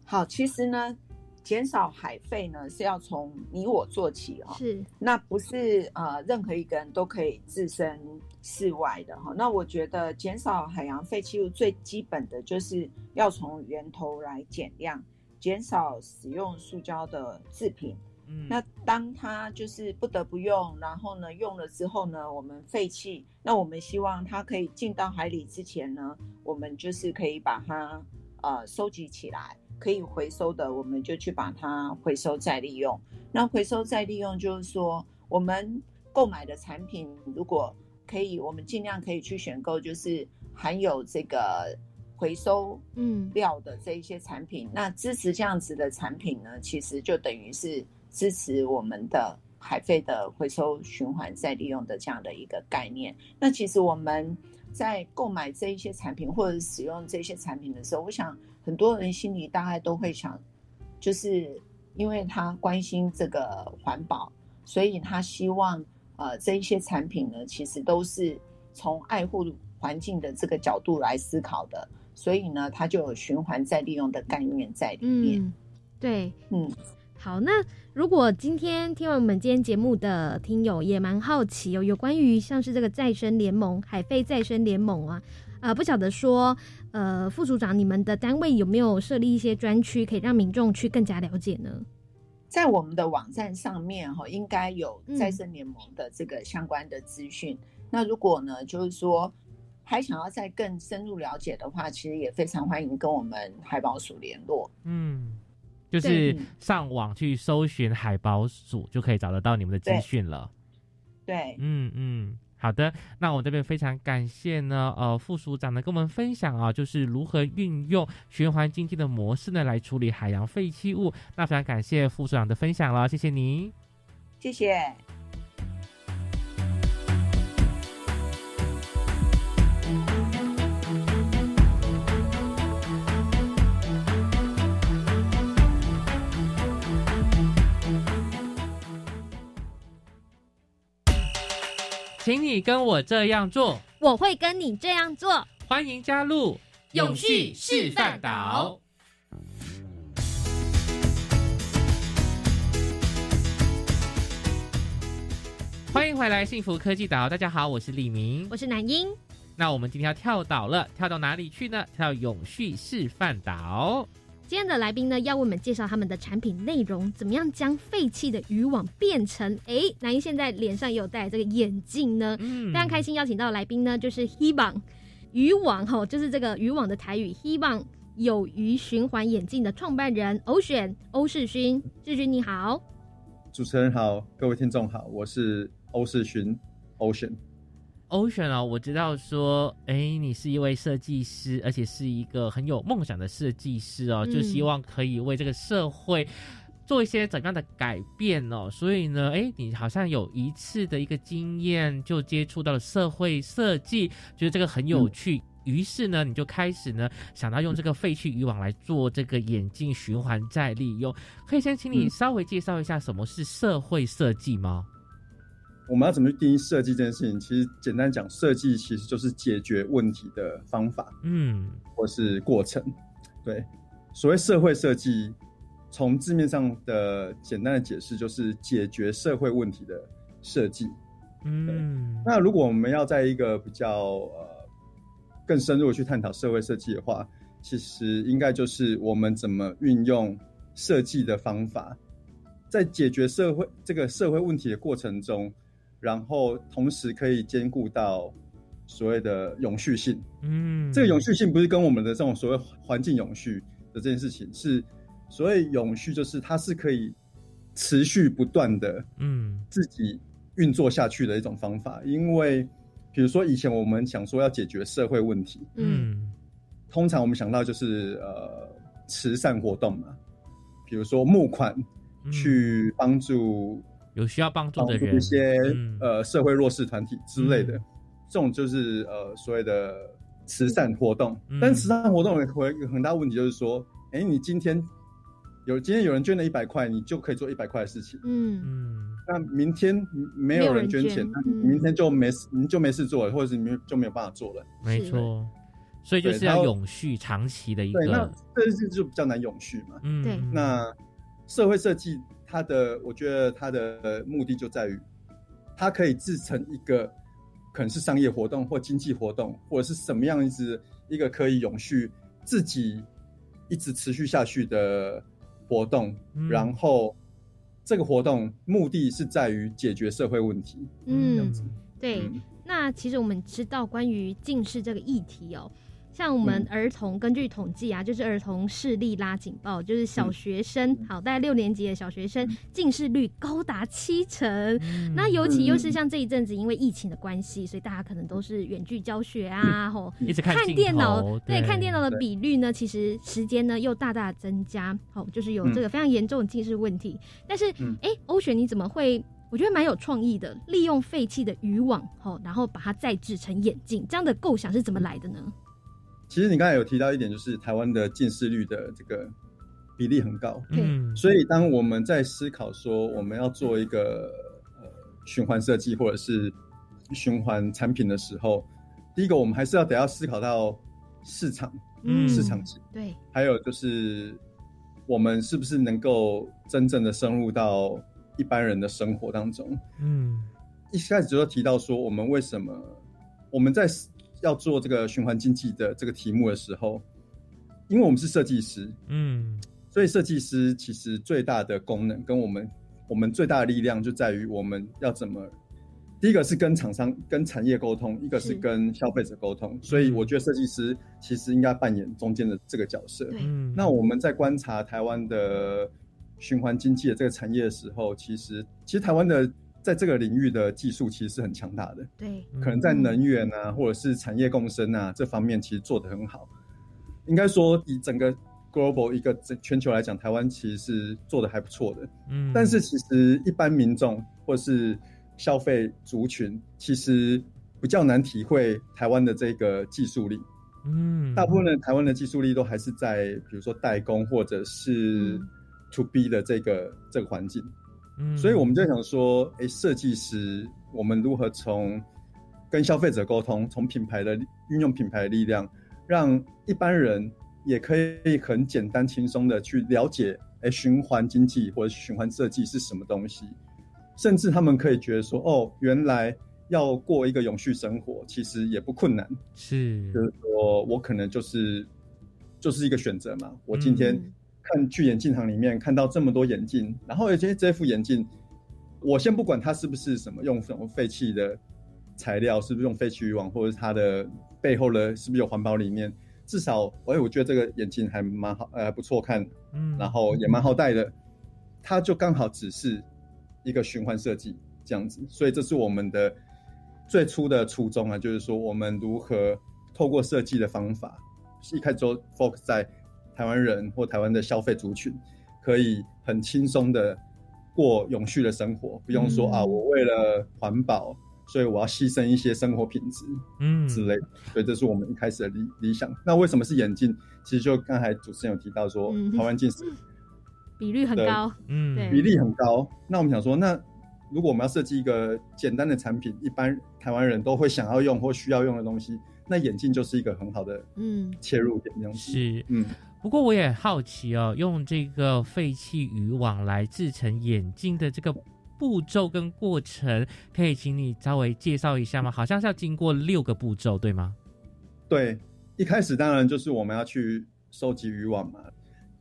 好，其实呢，减少海废呢是要从你我做起哦。是，那不是呃任何一个人都可以置身事外的哈。那我觉得减少海洋废弃物最基本的就是要从源头来减量，减少使用塑胶的制品。嗯，那当它就是不得不用，然后呢用了之后呢，我们废弃，那我们希望它可以进到海里之前呢，我们就是可以把它呃收集起来。可以回收的，我们就去把它回收再利用。那回收再利用，就是说我们购买的产品，如果可以，我们尽量可以去选购，就是含有这个回收嗯料的这一些产品。那支持这样子的产品呢，其实就等于是支持我们的海废的回收循环再利用的这样的一个概念。那其实我们在购买这一些产品或者使用这些产品的时候，我想。很多人心里大概都会想，就是因为他关心这个环保，所以他希望呃这一些产品呢，其实都是从爱护环境的这个角度来思考的，所以呢，它就有循环再利用的概念在里面。对，嗯，好，那如果今天听完我们今天节目的听友也蛮好奇哦，有关于像是这个再生联盟、海飞再生联盟啊。呃，不晓得说，呃，副组长，你们的单位有没有设立一些专区，可以让民众去更加了解呢？在我们的网站上面哈，应该有再生联盟的这个相关的资讯。那如果呢，就是说还想要再更深入了解的话，其实也非常欢迎跟我们海保署联络。嗯，就是上网去搜寻海保署，就可以找得到你们的资讯了。对，嗯嗯。好的，那我这边非常感谢呢，呃，副署长呢跟我们分享啊，就是如何运用循环经济的模式呢来处理海洋废弃物。那非常感谢副署长的分享了，谢谢您，谢谢。请你跟我这样做，我会跟你这样做。欢迎加入永续示范岛。欢迎回来幸福科技岛，大家好，我是李明，我是南英。那我们今天要跳岛了，跳到哪里去呢？跳永续示范岛。今天的来宾呢，要为我们介绍他们的产品内容，怎么样将废弃的渔网变成……哎，南一现在脸上也有戴这个眼镜呢，嗯。非常开心邀请到来宾呢，就是 He 网渔网哈，就是这个渔网的台语。He 网有鱼循环眼镜的创办人欧选欧世勋，世勋你好，主持人好，各位听众好，我是欧世勋欧选。Ocean 啊，我知道说，哎，你是一位设计师，而且是一个很有梦想的设计师哦，就希望可以为这个社会做一些怎样的改变哦。所以呢，哎，你好像有一次的一个经验，就接触到了社会设计，觉得这个很有趣，于是呢，你就开始呢想到用这个废弃渔网来做这个眼镜循环再利用。可以先请你稍微介绍一下什么是社会设计吗？我们要怎么去定义设计这件事情？其实简单讲，设计其实就是解决问题的方法，嗯，或是过程。对，所谓社会设计，从字面上的简单的解释，就是解决社会问题的设计。嗯，那如果我们要在一个比较呃更深入的去探讨社会设计的话，其实应该就是我们怎么运用设计的方法，在解决社会这个社会问题的过程中，然后同时可以兼顾到所谓的永续性。嗯，这个永续性不是跟我们的这种所谓环境永续的这件事情，是所谓永续就是它是可以持续不断的嗯自己运作下去的一种方法。因为比如说以前我们想说要解决社会问题，嗯。通常我们想到就是呃慈善活动嘛，比如说募款去帮助有需要帮助的人，一些呃社会弱势团体之类的，这种就是呃所谓的慈善活动。但慈善活动有一个很大问题就是说，哎，你今天有今天有人捐了一百块，你就可以做一百块的事情。嗯嗯，那明天没有人捐钱，那明天就没事，你就没事做了，或者是你就没有办法做了。没错。所以就是要永续、长期的一个，那这是就比较难永续嘛。嗯，对。那社会设计它的，我觉得它的目的就在于，它可以制成一个可能是商业活动或经济活动，或者是什么样子一个可以永续、自己一直持续下去的活动。然后这个活动目的是在于解决社会问题。嗯，对。那其实我们知道关于近视这个议题哦。像我们儿童，根据统计啊，就是儿童视力拉警报，就是小学生，好，大概六年级的小学生近视率高达七成。那尤其又是像这一阵子，因为疫情的关系，所以大家可能都是远距教学啊，吼，一直看电脑，对，看电脑的比率呢，其实时间呢又大大增加，好，就是有这个非常严重的近视问题。但是，哎，欧璇你怎么会？我觉得蛮有创意的，利用废弃的渔网，吼，然后把它再制成眼镜，这样的构想是怎么来的呢？其实你刚才有提到一点，就是台湾的近视率的这个比例很高。嗯，所以当我们在思考说我们要做一个呃循环设计或者是循环产品的时候，第一个我们还是要得要思考到市场，嗯，市场值。对，还有就是我们是不是能够真正的深入到一般人的生活当中？嗯，一开始就提到说我们为什么我们在。要做这个循环经济的这个题目的时候，因为我们是设计师，嗯，所以设计师其实最大的功能跟我们我们最大的力量就在于我们要怎么，第一个是跟厂商、跟产业沟通，一个是跟消费者沟通。所以我觉得设计师其实应该扮演中间的这个角色。嗯，那我们在观察台湾的循环经济的这个产业的时候，其实其实台湾的。在这个领域的技术其实是很强大的，对，可能在能源啊，或者是产业共生啊这方面，其实做得很好。应该说，以整个 global 一个全球来讲，台湾其实是做的还不错的。嗯，但是其实一般民众或是消费族群，其实比较难体会台湾的这个技术力。嗯，大部分的台湾的技术力都还是在比如说代工或者是 to B 的这个这个环境。所以我们就想说，哎，设计师，我们如何从跟消费者沟通，从品牌的运用品牌的力量，让一般人也可以很简单轻松的去了解，哎，循环经济或者循环设计是什么东西，甚至他们可以觉得说，哦，原来要过一个永续生活，其实也不困难，是，就是说我可能就是就是一个选择嘛，我今天。看去眼镜行里面看到这么多眼镜，然后而且这副眼镜，我先不管它是不是什么用什么废弃的材料，是不是用废弃渔网，或者它的背后的是不是有环保理念，至少哎，我觉得这个眼镜还蛮好，呃，不错看，嗯，然后也蛮好戴的，它就刚好只是一个循环设计这样子，所以这是我们的最初的初衷啊，就是说我们如何透过设计的方法，一开始就 focus 在。台湾人或台湾的消费族群，可以很轻松的过永续的生活，不用说啊，我为了环保，所以我要牺牲一些生活品质，嗯，之类。所以这是我们一开始的理理想。那为什么是眼镜？其实就刚才主持人有提到说，台湾近视比率很高，嗯，比例很高。那我们想说，那如果我们要设计一个简单的产品，一般台湾人都会想要用或需要用的东西，那眼镜就是一个很好的嗯切入点，这样子是嗯。不过我也好奇哦，用这个废弃渔网来制成眼镜的这个步骤跟过程，可以请你稍微介绍一下吗？好像是要经过六个步骤，对吗？对，一开始当然就是我们要去收集渔网嘛。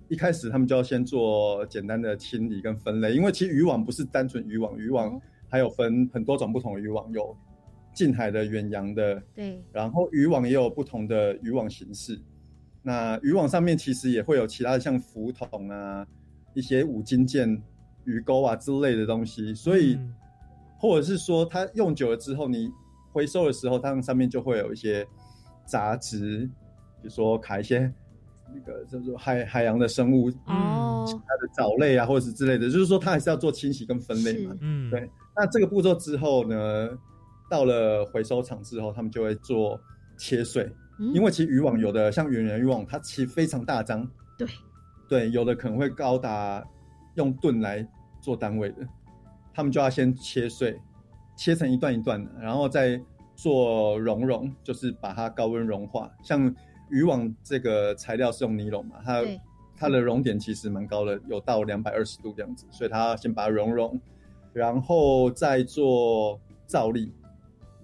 一开始他们就要先做简单的清理跟分类，因为其实渔网不是单纯渔网，渔网还有分很多种不同的渔网，有近海的、远洋的，对，然后渔网也有不同的渔网形式。那渔网上面其实也会有其他的像浮筒啊、一些五金件、鱼钩啊之类的东西，所以或者是说它用久了之后，你回收的时候，它上面就会有一些杂质，比如说卡一些。那个叫做海海洋的生物，哦，它的藻类啊，或者是之类的，就是说它还是要做清洗跟分类嘛。嗯，对。那这个步骤之后呢，到了回收厂之后，他们就会做切碎，因为其实渔网有的像圆圆渔网，它其实非常大张。对，对，有的可能会高达用吨来做单位的，他们就要先切碎，切成一段一段的，然后再做熔融，就是把它高温融化，像。渔网这个材料是用尼龙嘛？它它的熔点其实蛮高的，有到两百二十度这样子，所以它先把它熔融，然后再做造粒。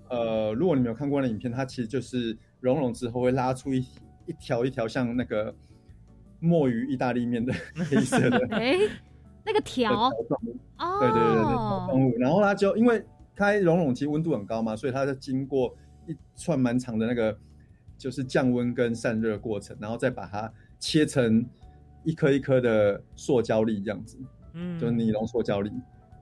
呃，如果你没有看过那影片，它其实就是熔融之后会拉出一一条一条像那个墨鱼意大利面的黑色的，<laughs> 哎，那个条哦，对对对对，条状物。然后它就因为它熔融其实温度很高嘛，所以它就经过一串蛮长的那个。就是降温跟散热过程，然后再把它切成一颗一颗的塑胶粒这样子，嗯，就是尼龙塑胶粒。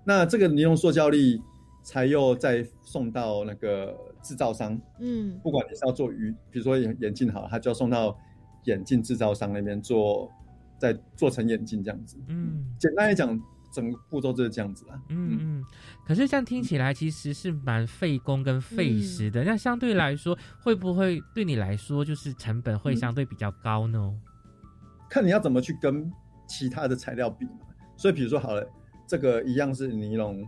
那这个尼龙塑胶粒才又再送到那个制造商，嗯，不管你是要做鱼，比如说眼眼镜好，它就要送到眼镜制造商那边做，再做成眼镜这样子。嗯，简单来讲。整个步骤就是这样子啦。嗯嗯，可是这样听起来其实是蛮费工跟费时的。那相对来说，会不会对你来说就是成本会相对比较高呢？看你要怎么去跟其他的材料比嘛。所以比如说好了，这个一样是尼龙，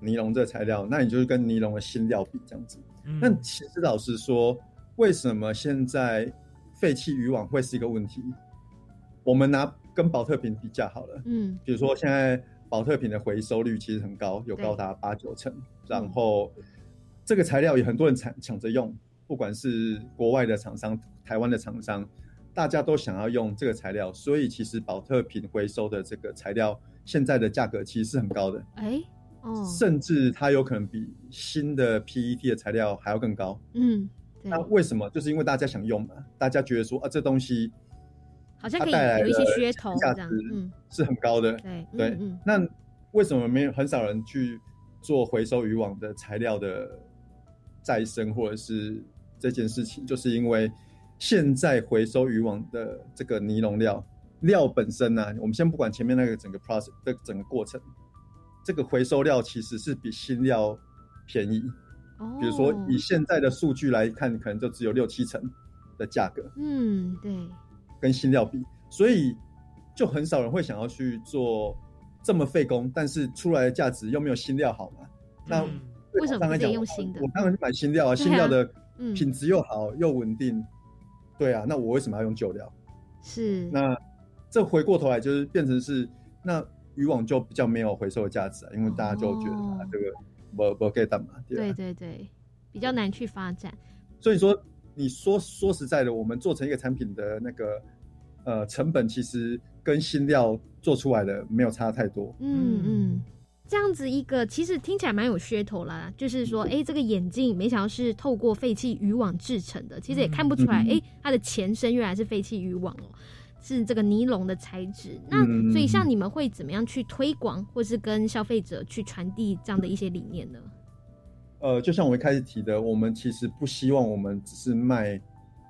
尼龙这材料，那你就是跟尼龙的新料比这样子。那其实老实说，为什么现在废弃渔网会是一个问题？我们拿。跟保特瓶比较好了，嗯，比如说现在保特瓶的回收率其实很高，有高达八九成，然后这个材料也很多人抢抢着用，不管是国外的厂商、台湾的厂商，大家都想要用这个材料，所以其实保特瓶回收的这个材料现在的价格其实是很高的，哎，哦，甚至它有可能比新的 PET 的材料还要更高，嗯，那为什么？就是因为大家想用嘛，大家觉得说啊，这东西。好像可以有一些噱头，价值是很高的。对对，那为什么没有很少人去做回收渔网的材料的再生，或者是这件事情？就是因为现在回收渔网的这个尼龙料料本身呢，我们先不管前面那个整个 process 的整个过程，这个回收料其实是比新料便宜。哦，比如说以现在的数据来看，可能就只有六七成的价格。嗯，对。跟新料比，所以就很少人会想要去做这么费工，但是出来的价值又没有新料好嘛？那为什么不用新的？我当然买新料啊，新料的品质又好又稳定。对啊，那我为什么要用旧料？是那这回过头来就是变成是那渔网就比较没有回收的价值啊，因为大家就觉得啊这个不不给干嘛？对对对，比较难去发展。所以说。你说说实在的，我们做成一个产品的那个呃成本，其实跟新料做出来的没有差太多。嗯嗯，这样子一个其实听起来蛮有噱头啦，就是说，哎，这个眼镜没想到是透过废弃渔网制成的，其实也看不出来，哎，它的前身原来是废弃渔网哦，是这个尼龙的材质。那所以像你们会怎么样去推广，或是跟消费者去传递这样的一些理念呢？呃，就像我一开始提的，我们其实不希望我们只是卖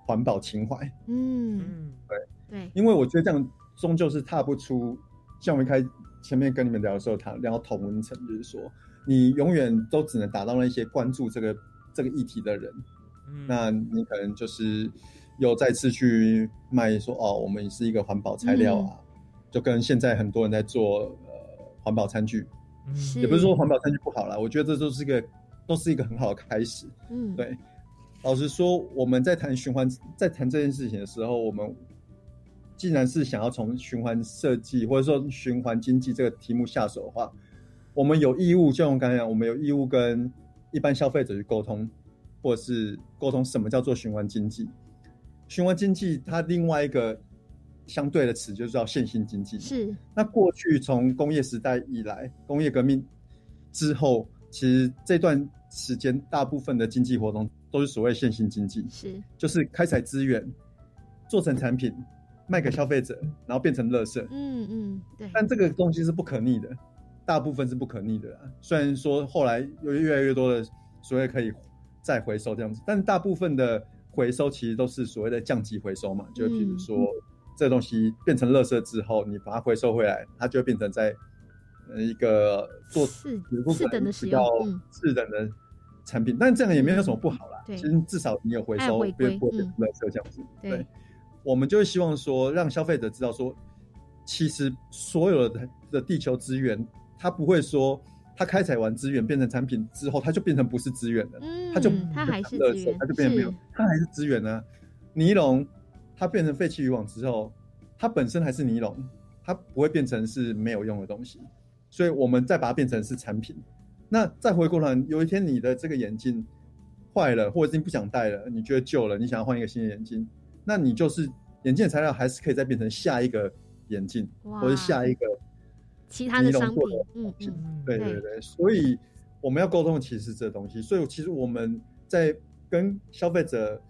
环保情怀。嗯，对对，因为我觉得这样终究是踏不出。像我一开前面跟你们聊的时候，谈聊同温层，就是说你永远都只能达到那些关注这个这个议题的人。嗯，那你可能就是又再次去卖说哦，我们是一个环保材料啊，就跟现在很多人在做呃环保餐具，也不是说环保餐具不好啦，我觉得这都是一个。都是一个很好的开始。嗯，对。老实说，我们在谈循环，在谈这件事情的时候，我们既然是想要从循环设计或者说循环经济这个题目下手的话，我们有义务，就像刚才讲，我们有义务跟一般消费者去沟通，或者是沟通什么叫做循环经济。循环经济它另外一个相对的词就叫线性经济。是。那过去从工业时代以来，工业革命之后，其实这段时间大部分的经济活动都是所谓线性经济，是，就是开采资源，做成产品，卖给消费者，然后变成垃圾。嗯嗯，对。但这个东西是不可逆的。大部分是不可逆的，虽然说后来有越来越多的所谓可以再回收这样子，但大部分的回收其实都是所谓的降级回收嘛，就比如说这东西变成垃圾之后，你把它回收回来，它就会变成在一个做次等的比较次等的产品，但这样也没有什么不好啦。其实至少你有回收，不会变成垃圾这样子。对，我们就希望说让消费者知道说，其实所有的的地球资源。它不会说，它开采完资源变成产品之后，它就变成不是资源了，它就它还是资源，它就变成没有，它还是资源呢。尼龙它变成废弃渔网之后，它本身还是尼龙，它不会变成是没有用的东西，所以我们再把它变成是产品。那再回过来，有一天你的这个眼镜坏了，或者是你不想戴了，你觉得旧了，你想要换一个新的眼镜，那你就是眼镜的材料还是可以再变成下一个眼镜，或者下一个。其他的商品，嗯嗯，对对对，所以我们要沟通的其实是这东西。所以其实我们在跟消费者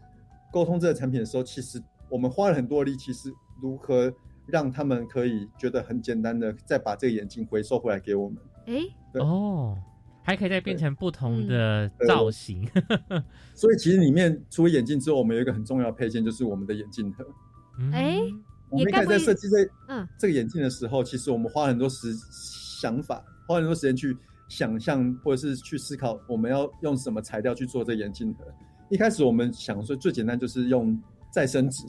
沟通这个产品的时候，其实我们花了很多力气，是如何让他们可以觉得很简单的再把这个眼镜回收回来给我们。哎，哦，还可以再变成不同的造型。所以其实里面除了眼镜之后，我们有一个很重要的配件，就是我们的眼镜盒。哎。我们一开始在设计这嗯这个眼镜的时候，其实我们花很多时想法，花很多时间去想象，或者是去思考我们要用什么材料去做这眼镜盒。一开始我们想说最简单就是用再生纸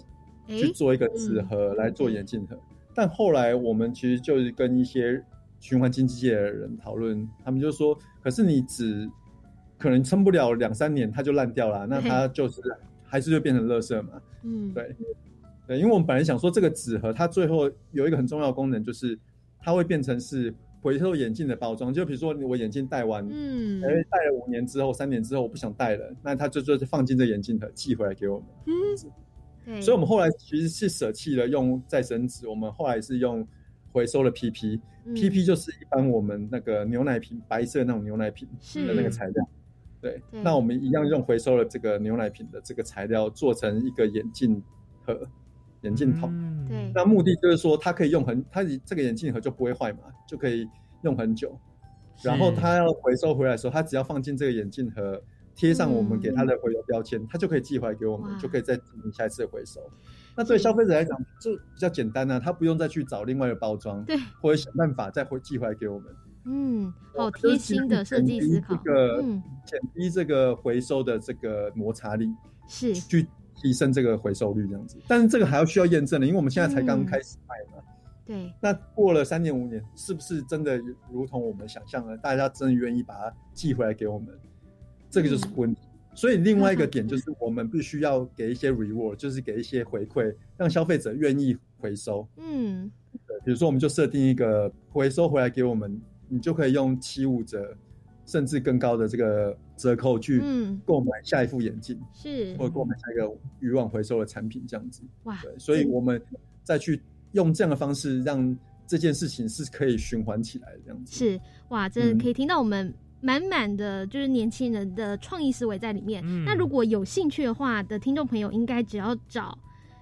去做一个纸盒来做眼镜盒，但后来我们其实就是跟一些循环经济界的人讨论，他们就说，可是你纸可能撑不了两三年，它就烂掉了，那它就是还是就变成垃圾嘛。嗯，对。对，因为我们本来想说这个纸盒，它最后有一个很重要的功能，就是它会变成是回收眼镜的包装。就比如说我眼镜戴完，嗯，因为戴了五年之后、三年之后我不想戴了，那它就就是放进这眼镜盒寄回来给我们。嗯，对。所以我们后来其实是舍弃了用再生纸，我们后来是用回收的 PP，PP 就是一般我们那个牛奶瓶白色那种牛奶瓶的那个材料。对。那我们一样用回收了这个牛奶瓶的这个材料做成一个眼镜盒。眼镜筒，对，那目的就是说它可以用很，它这个眼镜盒就不会坏嘛，就可以用很久。然后它要回收回来的时候，它只要放进这个眼镜盒，贴上我们给他的回邮标签，他就可以寄回来给我们，就可以再进行下一次回收。那对消费者来讲，就比较简单呢，他不用再去找另外的包装，对，或者想办法再回寄回来给我们。嗯，好贴心的设计思考，嗯，减低这个回收的这个摩擦力，是去。提升这个回收率这样子，但是这个还要需要验证的，因为我们现在才刚开始卖嘛。对。那过了三年五年，是不是真的如同我们想象的，大家真的愿意把它寄回来给我们？这个就是问题。所以另外一个点就是，我们必须要给一些 reward，就是给一些回馈，让消费者愿意回收。嗯。对，比如说我们就设定一个回收回来给我们，你就可以用七五折。甚至更高的这个折扣去购买下一副眼镜，是或者购买下一个渔网回收的产品，这样子。哇，对，所以我们再去用这样的方式，让这件事情是可以循环起来的，这样子。是哇，真的可以听到我们满满的就是年轻人的创意思维在里面。那如果有兴趣的话的听众朋友，应该只要找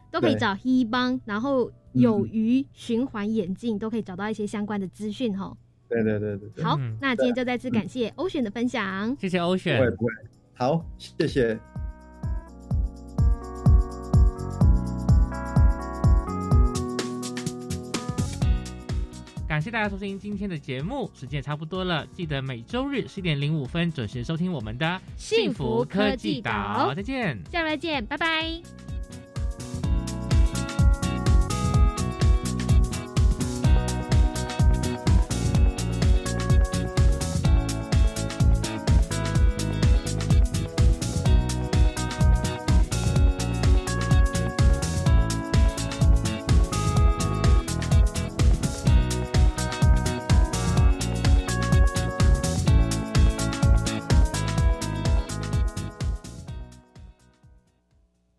都可以找黑帮，然后有鱼循环眼镜都可以找到一些相关的资讯哈。对对对对，好，那今天就再次感谢欧选的分享，谢谢欧选，不会不会，好，谢谢，感谢大家收听今天的节目，时间也差不多了，记得每周日十点零五分准时收听我们的幸福科技岛，再见，下周再见，拜拜。